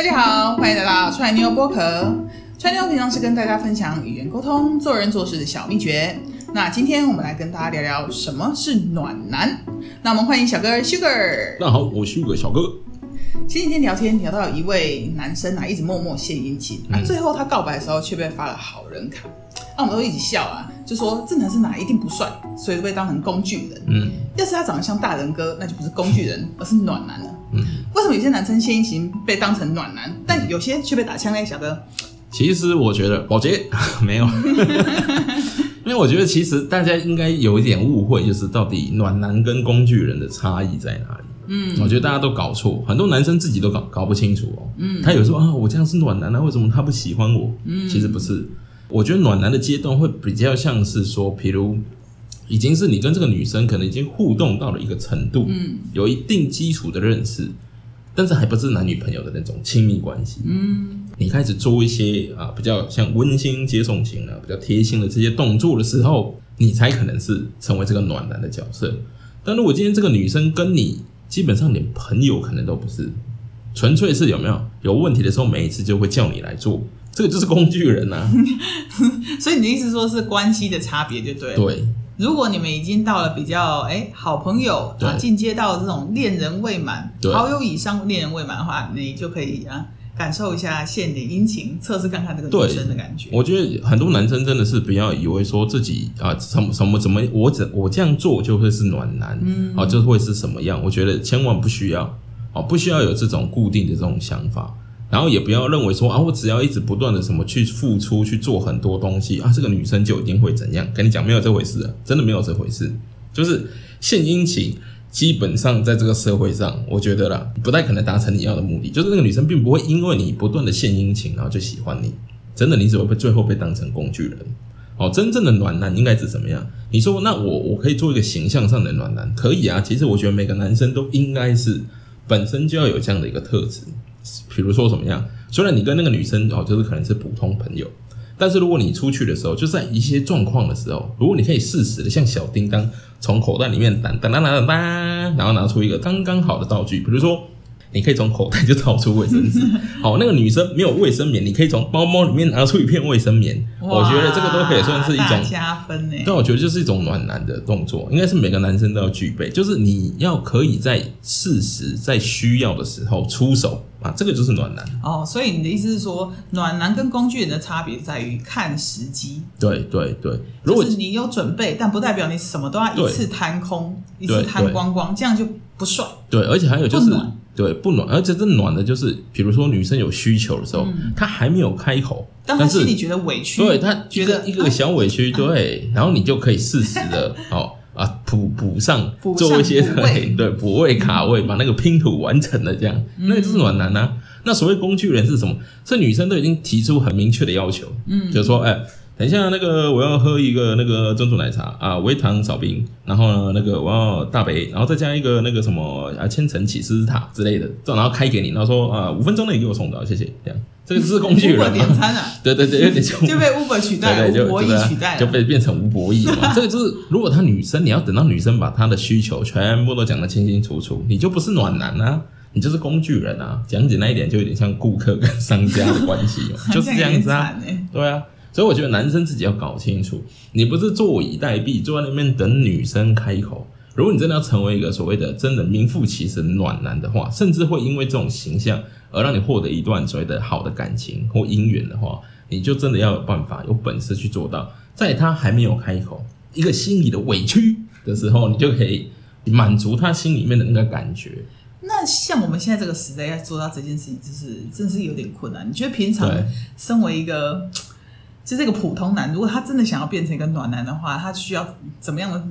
大家好，欢迎来到川妞播客。川妞平常是跟大家分享语言沟通、做人做事的小秘诀。那今天我们来跟大家聊聊什么是暖男。那我们欢迎小哥 Sugar。大家好，我 Sugar 小哥。前几天聊天聊到有一位男生啊，一直默默献殷勤，啊，最后他告白的时候却被发了好人卡。那、啊、我们都一起笑啊，就说这男生哪一定不帅，所以都被当成工具人。嗯，要是他长得像大人哥，那就不是工具人，而是暖男了。嗯，为什么有些男生献殷勤被当成暖男，但有些却被打枪呢？小哥，其实我觉得保洁没有，因为我觉得其实大家应该有一点误会，就是到底暖男跟工具人的差异在哪里？嗯，我觉得大家都搞错，很多男生自己都搞搞不清楚哦。嗯，他有时候啊，我这样是暖男，那为什么他不喜欢我？嗯，其实不是。我觉得暖男的阶段会比较像是说，譬如已经是你跟这个女生可能已经互动到了一个程度，嗯，有一定基础的认识，但是还不是男女朋友的那种亲密关系，嗯，你开始做一些啊比较像温馨接送型啊，比较贴心的这些动作的时候，你才可能是成为这个暖男的角色。但如果今天这个女生跟你基本上连朋友可能都不是，纯粹是有没有有问题的时候，每一次就会叫你来做。这个就是工具人呐、啊，所以你的意思说是关系的差别就对了。对，如果你们已经到了比较哎好朋友啊，进阶到这种恋人未满、好友以上恋人未满的话，你就可以啊感受一下献点殷勤，测试看看这个女生的感觉。我觉得很多男生真的是不要以为说自己啊什么什么怎么我怎我这样做就会是暖男，嗯，啊就会是什么样？我觉得千万不需要啊，不需要有这种固定的这种想法。然后也不要认为说啊，我只要一直不断的什么去付出去做很多东西啊，这个女生就一定会怎样？跟你讲，没有这回事啊，真的没有这回事。就是献殷勤，基本上在这个社会上，我觉得啦，不太可能达成你要的目的。就是那个女生并不会因为你不断的献殷勤，然后就喜欢你。真的，你只会被最后被当成工具人。哦，真正的暖男应该是怎么样？你说，那我我可以做一个形象上的暖男，可以啊。其实我觉得每个男生都应该是本身就要有这样的一个特质。比如说怎么样？虽然你跟那个女生哦，就是可能是普通朋友，但是如果你出去的时候，就在一些状况的时候，如果你可以适时的像小叮当从口袋里面当当当当当，然后拿出一个刚刚好的道具，比如说。你可以从口袋就掏出卫生纸，好，那个女生没有卫生棉，你可以从包包里面拿出一片卫生棉。我觉得这个都可以算是一种加分呢。但我觉得就是一种暖男的动作，应该是每个男生都要具备，就是你要可以在适时、在需要的时候出手啊，这个就是暖男。哦，所以你的意思是说，暖男跟工具人的差别在于看时机。对对对，如果你有准备，但不代表你什么都要一次摊空，一次摊光光，这样就不帅。对，而且还有就是。对，不暖，而且这暖的，就是比如说女生有需求的时候，嗯、她还没有开口，但是心里觉得委屈，对她觉得一个小委屈，啊、对，然后你就可以适时的 哦啊补补上，做一些对对补位卡位，把那个拼图完成了，这样，嗯、那个就是暖男啊。那所谓工具人是什么？是女生都已经提出很明确的要求，嗯，就是说，哎。等一下，那个我要喝一个那个珍珠奶茶啊，微糖少冰，然后呢，那个我要大杯，然后再加一个那个什么啊，千层起司塔之类的，这然后开给你，然后说啊，五分钟内给我送到，谢谢。这样，这个是工具人点餐啊，对 对对，有点 就被 Uber 取代了，对对就吴伯义取代了，就被变成吴博弈嘛。这个就是，如果他女生，你要等到女生把她的需求全部都讲得清清楚楚，你就不是暖男啊，你就是工具人啊。讲简单一点，就有点像顾客跟商家的关系嘛，就是这样子啊，对啊。所以我觉得男生自己要搞清楚，你不是坐以待毙，坐在那边等女生开口。如果你真的要成为一个所谓的真的名副其实的暖男的话，甚至会因为这种形象而让你获得一段所谓的好的感情或姻缘的话，你就真的要有办法、有本事去做到，在他还没有开口、一个心里的委屈的时候，你就可以满足他心里面的那个感觉。那像我们现在这个时代要做到这件事情，就是真是有点困难。你觉得平常身为一个？就这个普通男，如果他真的想要变成一个暖男的话，他需要怎么样的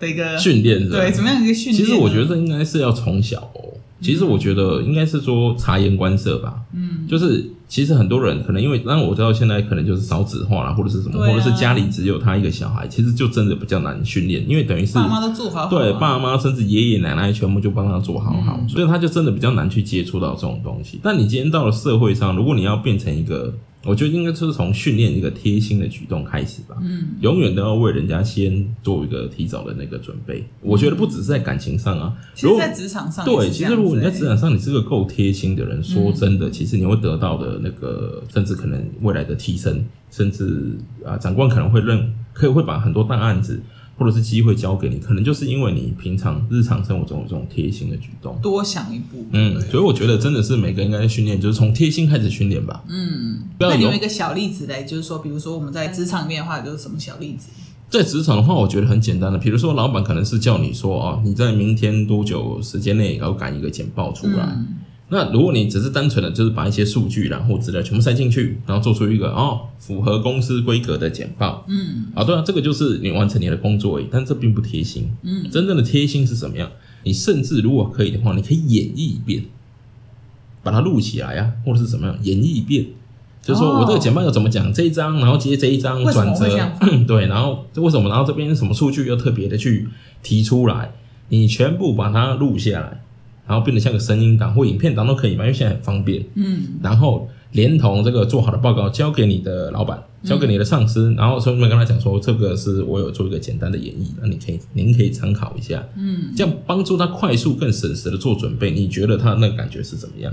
的一个训练？对，怎么样一个训练？其实我觉得这应该是要从小哦。其实我觉得应该是说察言观色吧。嗯，就是其实很多人可能因为，当然我知道现在可能就是少子化啦，或者是什么，或者是家里只有他一个小孩，其实就真的比较难训练，因为等于是爸妈都做好好，对，爸妈甚至爷爷奶奶全部就帮他做好好，所以他就真的比较难去接触到这种东西。但你今天到了社会上，如果你要变成一个我觉得应该就是从训练一个贴心的举动开始吧。嗯，永远都要为人家先做一个提早的那个准备。嗯、我觉得不只是在感情上啊，其实在职场上对，其实如果你在职场上你是个够贴心的人，说真的，嗯、其实你会得到的那个，甚至可能未来的提升，甚至啊，长官可能会认，可以会把很多大案子。或者是机会交给你，可能就是因为你平常日常生活中有这种贴心的举动，多想一步。嗯，所以我觉得真的是每个人应该训练，就是从贴心开始训练吧。嗯，那你用一个小例子嘞，就是说，比如说我们在职场里面的话，就是什么小例子？在职场的话，我觉得很简单的，比如说老板可能是叫你说啊，你在明天多久时间内要赶一个简报出来。嗯那如果你只是单纯的就是把一些数据然后资料全部塞进去，然后做出一个哦符合公司规格的简报，嗯，啊对啊，这个就是你完成你的工作而已，但这并不贴心，嗯，真正的贴心是什么样？你甚至如果可以的话，你可以演绎一遍，把它录起来啊，或者是怎么样演绎一遍，就是说我这个简报要怎么讲这一章，然后接这一章转折，对，然后这为什么？然后这边什么数据要特别的去提出来，你全部把它录下来。然后变得像个声音档或影片档都可以嘛，因为现在很方便。嗯，然后连同这个做好的报告交给你的老板，交给你的上司，嗯、然后顺便跟他讲说，这个是我有做一个简单的演绎，那你可以您可以参考一下。嗯，这样帮助他快速更省时的做准备。你觉得他那个感觉是怎么样？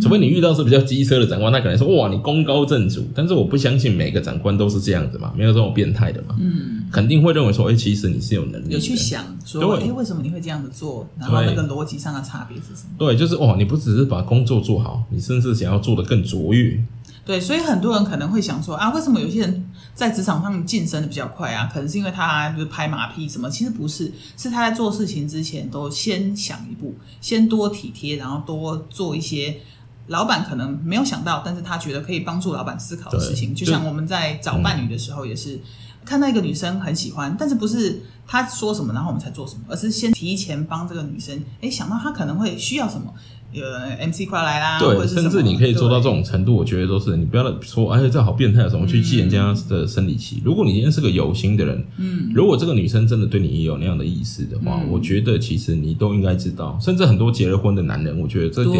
除非你遇到是比较机车的长官，他可能说哇，你功高震主，但是我不相信每个长官都是这样子嘛，没有这种变态的嘛，嗯，肯定会认为说，哎、欸，其实你是有能力的，有去想说，哎为什么你会这样子做？然后那个逻辑上的差别是什么？对，就是哇，你不只是把工作做好，你甚至想要做得更卓越。对，所以很多人可能会想说啊，为什么有些人在职场上晋升的比较快啊？可能是因为他就是拍马屁什么？其实不是，是他在做事情之前都先想一步，先多体贴，然后多做一些。老板可能没有想到，但是他觉得可以帮助老板思考的事情，就像我们在找伴侣的时候，也是看到一个女生很喜欢，但是不是他说什么，然后我们才做什么，而是先提前帮这个女生，诶，想到她可能会需要什么。有 MC 快来啦，对，甚至你可以做到这种程度，我觉得都是你不要说，哎，这好变态啊，什么去记人家的生理期。如果你今天是个有心的人，嗯，如果这个女生真的对你也有那样的意思的话，我觉得其实你都应该知道。甚至很多结了婚的男人，我觉得这点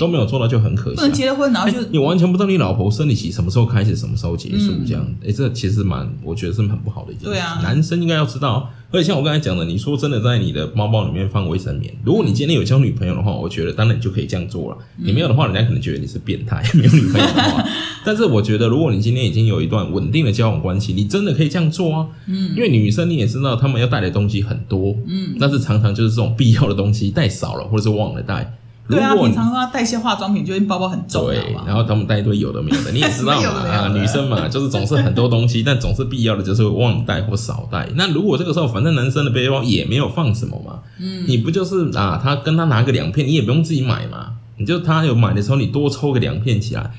都没有做到就很可惜。不能结了婚然后就你完全不知道你老婆生理期什么时候开始，什么时候结束，这样，哎，这其实蛮，我觉得是很不好的一件事。对啊，男生应该要知道。所以像我刚才讲的，你说真的，在你的包包里面放卫生棉，如果你今天有交女朋友的话，我觉得当然你就可以这样做了。你没有的话，人家可能觉得你是变态，没有女朋友的话。但是我觉得，如果你今天已经有一段稳定的交往关系，你真的可以这样做啊。嗯，因为女生你也知道，她们要带的东西很多，嗯，但是常常就是这种必要的东西带少了，或者是忘了带。对啊，平常他带一些化妆品，就包包很重，对，然后他们带一堆有的没有的，你也知道嘛 啊，女生嘛，就是总是很多东西，但总是必要的就是会忘带或少带。那如果这个时候反正男生的背包也没有放什么嘛，嗯，你不就是啊，他跟他拿个两片，你也不用自己买嘛，你就他有买的时候，你多抽个两片起来，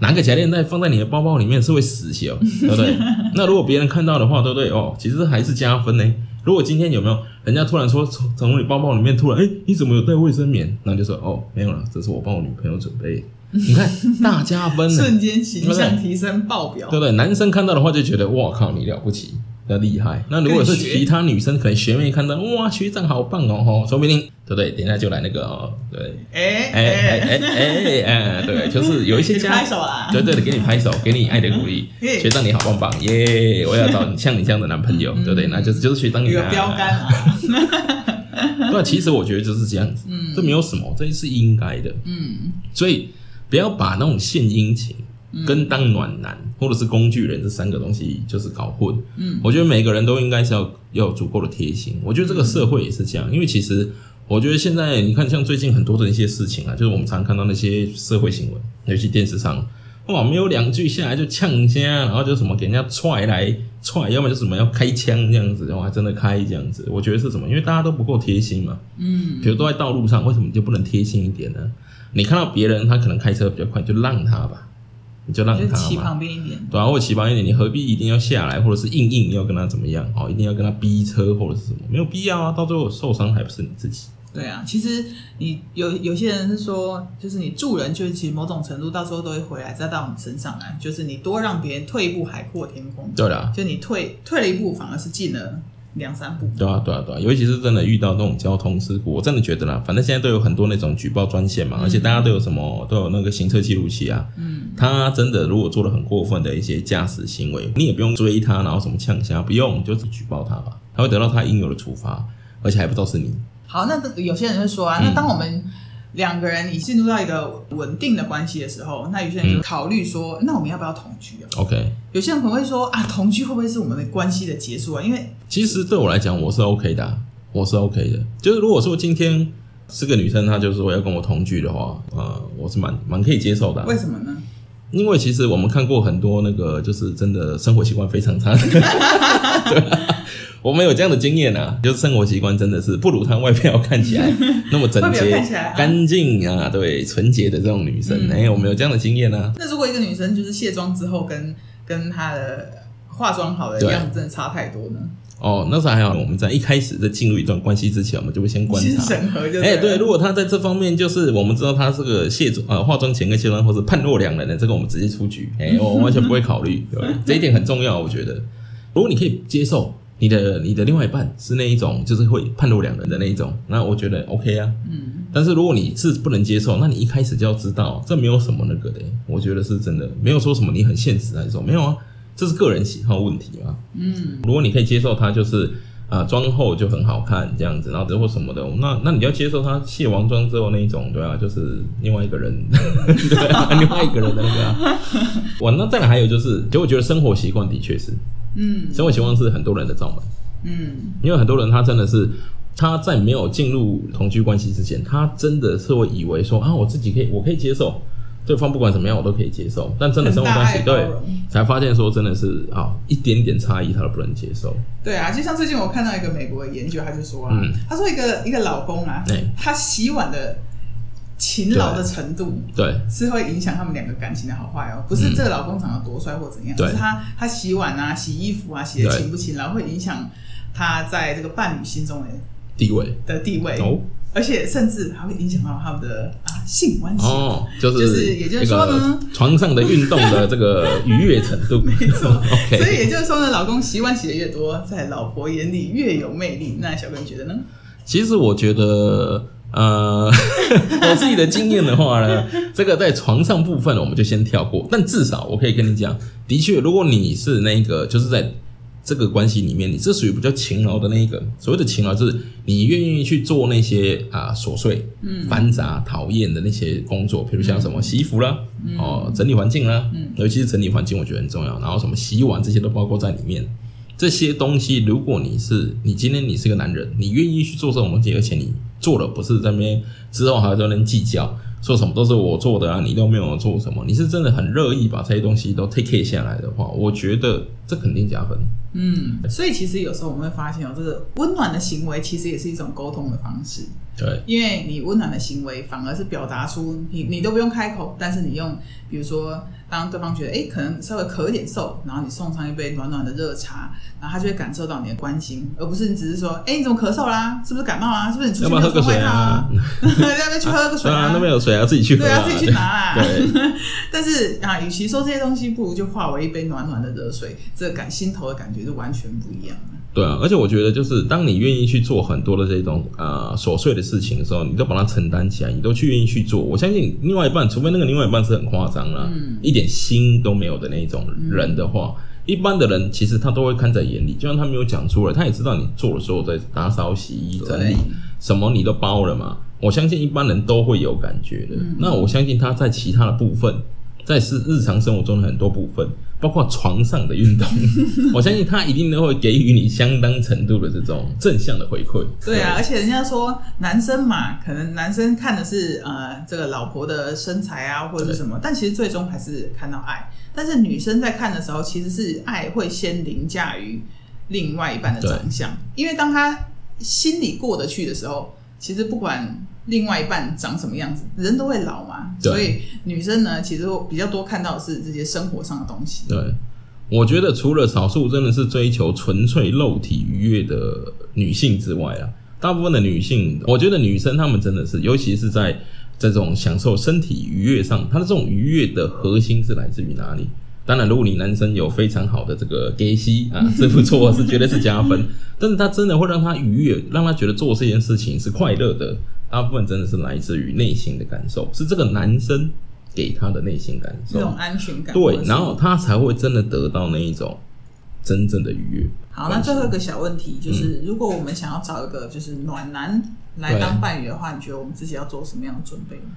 拿个夹链袋放在你的包包里面是会死笑，对不对？那如果别人看到的话，对不对？哦，其实还是加分呢。如果今天有没有人家突然说从从你包包里面突然哎、欸、你怎么有带卫生棉？那就说哦没有了，这是我帮我女朋友准备。你看大加分，瞬间形象提升爆表，对不对？男生看到的话就觉得哇靠你了不起。要厉害，那如果是其他女生，可能学妹看到哇，学长好棒哦，吼，说不定对不对？等一下就来那个哦，对，哎哎哎哎哎，对，就是有一些 家，对对的，给你拍手，给你爱的鼓励，学长你好棒棒耶！我要找像你这样的男朋友，对不对？那就是就是学长你的标杆啊。对，其实我觉得就是这样子，嗯，这没有什么，这是应该的，嗯，所以不要把那种献殷勤。跟当暖男或者是工具人这三个东西就是搞混。嗯，我觉得每个人都应该是要要有足够的贴心。我觉得这个社会也是这样，因为其实我觉得现在你看，像最近很多的一些事情啊，就是我们常看到那些社会新闻，尤其电视上，哇，没有两句下来就呛一下，然后就什么给人家踹来踹，要么就什么要开枪这样子，然后还真的开这样子。我觉得是什么？因为大家都不够贴心嘛。嗯，比如都在道路上，为什么你就不能贴心一点呢？你看到别人他可能开车比较快，就让他吧。你就让他骑旁边一点，对啊，或骑旁边一点，你何必一定要下来，或者是硬硬要跟他怎么样？哦，一定要跟他逼车或者是什么？没有必要啊，到最后受伤还不是你自己。对啊，其实你有有些人是说，就是你助人，就是其实某种程度到时候都会回来再到你身上来，就是你多让别人退一步海阔天空。对的，就你退退了一步，反而是进了两三步。对啊，对啊，对啊，尤其是真的遇到那种交通事故，我真的觉得啦，反正现在都有很多那种举报专线嘛，嗯、而且大家都有什么都有那个行车记录器啊。嗯，他真的如果做了很过分的一些驾驶行为，你也不用追他，然后什么呛虾，不用，就是举报他吧，他会得到他应有的处罚，而且还不都是你。好，那有些人会说啊，那当我们、嗯。两个人你进入到一个稳定的关系的时候，那有些人就考虑说，嗯、那我们要不要同居啊？OK。有些人可能会说啊，同居会不会是我们的关系的结束啊？因为其实对我来讲，我是 OK 的，我是 OK 的。就是如果说今天是个女生，她就是说要跟我同居的话，呃，我是蛮蛮可以接受的。为什么呢？因为其实我们看过很多那个，就是真的生活习惯非常差的。对啊我们有这样的经验啊，就是生活习惯真的是不如她外表看起来 那么整洁、干净啊，对，纯洁的这种女生。哎、嗯欸，我们有这样的经验啊。那如果一个女生就是卸妆之后跟跟她的化妆好的样子真的差太多呢？哦，那时候还好，我们在一开始在进入一段关系之前，我们就会先观察审核就。哎，对，如果他在这方面就是我们知道他是个卸妆呃化妆前跟卸妆后是判若两人的，这个我们直接出局。哎，我完全不会考虑，对吧？这一点很重要，我觉得。如果你可以接受。你的你的另外一半是那一种，就是会判若两人的那一种，那我觉得 OK 啊。嗯。但是如果你是不能接受，那你一开始就要知道，这没有什么那个的。我觉得是真的，没有说什么你很现实还是说没有啊，这是个人喜好问题嘛。嗯。如果你可以接受他就是啊妆后就很好看这样子，然后之后什么的，那那你要接受他卸完妆之后那一种，对啊，就是另外一个人，对啊，另外一个人的那个啊。哇，那再来还有就是，其实我觉得生活习惯的确是。嗯，生活习惯是很多人的罩门。嗯，因为很多人他真的是他在没有进入同居关系之前，他真的是会以为说啊，我自己可以，我可以接受对方不管怎么样，我都可以接受。但真的生活关系，对，才发现说真的是啊，一点点差异他都不能接受。对啊，就像最近我看到一个美国的研究，他就说啊，嗯、他说一个一个老公啊，欸、他洗碗的。勤劳的程度，对，是会影响他们两个感情的好坏哦。不是这个老公长得多帅或怎样，就是他他洗碗啊、洗衣服啊、洗的勤不勤劳，会影响他在这个伴侣心中的地位的地位哦。而且甚至还会影响到他们的啊性关系哦，就是就是也就是说呢，床上的运动的这个愉悦程度，没错。OK，所以也就是说呢，老公洗碗洗的越多，在老婆眼里越有魅力。那小哥你觉得呢？其实我觉得。呃，我自己的经验的话呢，这个在床上部分我们就先跳过。但至少我可以跟你讲，的确，如果你是那个，就是在这个关系里面，你是属于比较勤劳的那一个。所谓的勤劳，就是你愿意去做那些啊琐碎、嗯、繁杂、讨厌的那些工作，比如像什么洗衣服啦，嗯、哦，整理环境啦，嗯、尤其是整理环境，我觉得很重要。然后什么洗碗这些都包括在里面。这些东西，如果你是你今天你是个男人，你愿意去做这种东西，而且你做了不是在那边之后还在那边计较，说什么都是我做的啊，你都没有做什么，你是真的很乐意把这些东西都 take care 下来的话，我觉得这肯定加分。嗯，所以其实有时候我们会发现哦，这个温暖的行为其实也是一种沟通的方式。对，因为你温暖的行为反而是表达出你你都不用开口，但是你用比如说当对方觉得哎可能稍微咳一点嗽，然后你送上一杯暖暖的热茶，然后他就会感受到你的关心，而不是你只是说哎你怎么咳嗽啦？是不是感冒啊？是不是你出去没有喝水啊？要不要去喝个水啊？那边有水啊，自己去喝。对啊，自己去拿啊。但是啊，与其说这些东西，不如就化为一杯暖暖的热水，这感心头的感觉就完全不一样。对啊，而且我觉得就是当你愿意去做很多的这种呃琐碎的事情的时候，你都把它承担起来，你都去愿意去做。我相信另外一半，除非那个另外一半是很夸张啦，嗯、一点心都没有的那种人的话，嗯、一般的人其实他都会看在眼里，就算他没有讲出来，他也知道你做的时候在打扫、洗衣、整理，什么你都包了嘛。我相信一般人都会有感觉的。嗯、那我相信他在其他的部分。在是日常生活中的很多部分，包括床上的运动，我相信他一定都会给予你相当程度的这种正向的回馈。对啊，而且人家说男生嘛，可能男生看的是呃这个老婆的身材啊或者是什么，但其实最终还是看到爱。但是女生在看的时候，其实是爱会先凌驾于另外一半的长相，因为当他心里过得去的时候，其实不管。另外一半长什么样子，人都会老嘛，所以女生呢，其实比较多看到的是这些生活上的东西。对，我觉得除了少数真的是追求纯粹肉体愉悦的女性之外啊，大部分的女性，我觉得女生她们真的是，尤其是在这种享受身体愉悦上，她的这种愉悦的核心是来自于哪里？当然，如果你男生有非常好的这个 gay 息啊，是不错，是绝对是加分。但是他真的会让他愉悦，让他觉得做这件事情是快乐的。大部分真的是来自于内心的感受，是这个男生给他的内心感受，这种安全感。对，然后他才会真的得到那一种真正的愉悦。好，那最后一个小问题就是，嗯、如果我们想要找一个就是暖男来当伴侣的话，你觉得我们自己要做什么样的准备呢？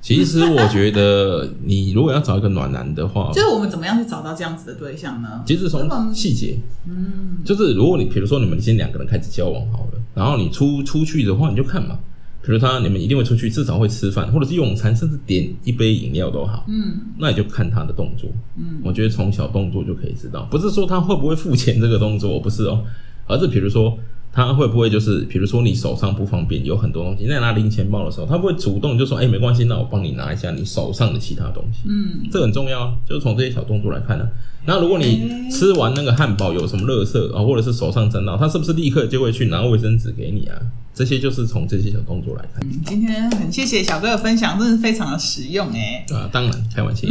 其实我觉得，你如果要找一个暖男的话，就是我们怎么样去找到这样子的对象呢？其实从细节，嗯，就是如果你比如说你们先两个人开始交往好了，然后你出出去的话，你就看嘛，比如他你们一定会出去，至少会吃饭，或者是用餐，甚至点一杯饮料都好，嗯，那你就看他的动作，嗯，我觉得从小动作就可以知道，不是说他会不会付钱这个动作，不是哦，而是比如说。他会不会就是，比如说你手上不方便，有很多东西，在拿零钱包的时候，他会主动就说：“哎、欸，没关系，那我帮你拿一下你手上的其他东西。”嗯，这很重要啊，就是从这些小动作来看呢、啊。那如果你吃完那个汉堡有什么垃圾啊，或者是手上沾到，他是不是立刻就会去拿卫生纸给你啊？这些就是从这些小动作来看。嗯，今天很谢谢小哥的分享，真的是非常的实用哎。啊，当然，开玩笑。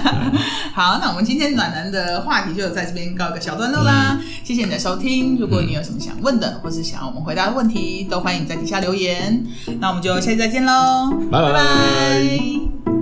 好，那我们今天暖男的话题就在这边告一个小段落啦。嗯、谢谢你的收听，如果你有什么想问的，嗯、或是想要我们回答的问题，都欢迎在底下留言。那我们就下期再见喽，拜拜。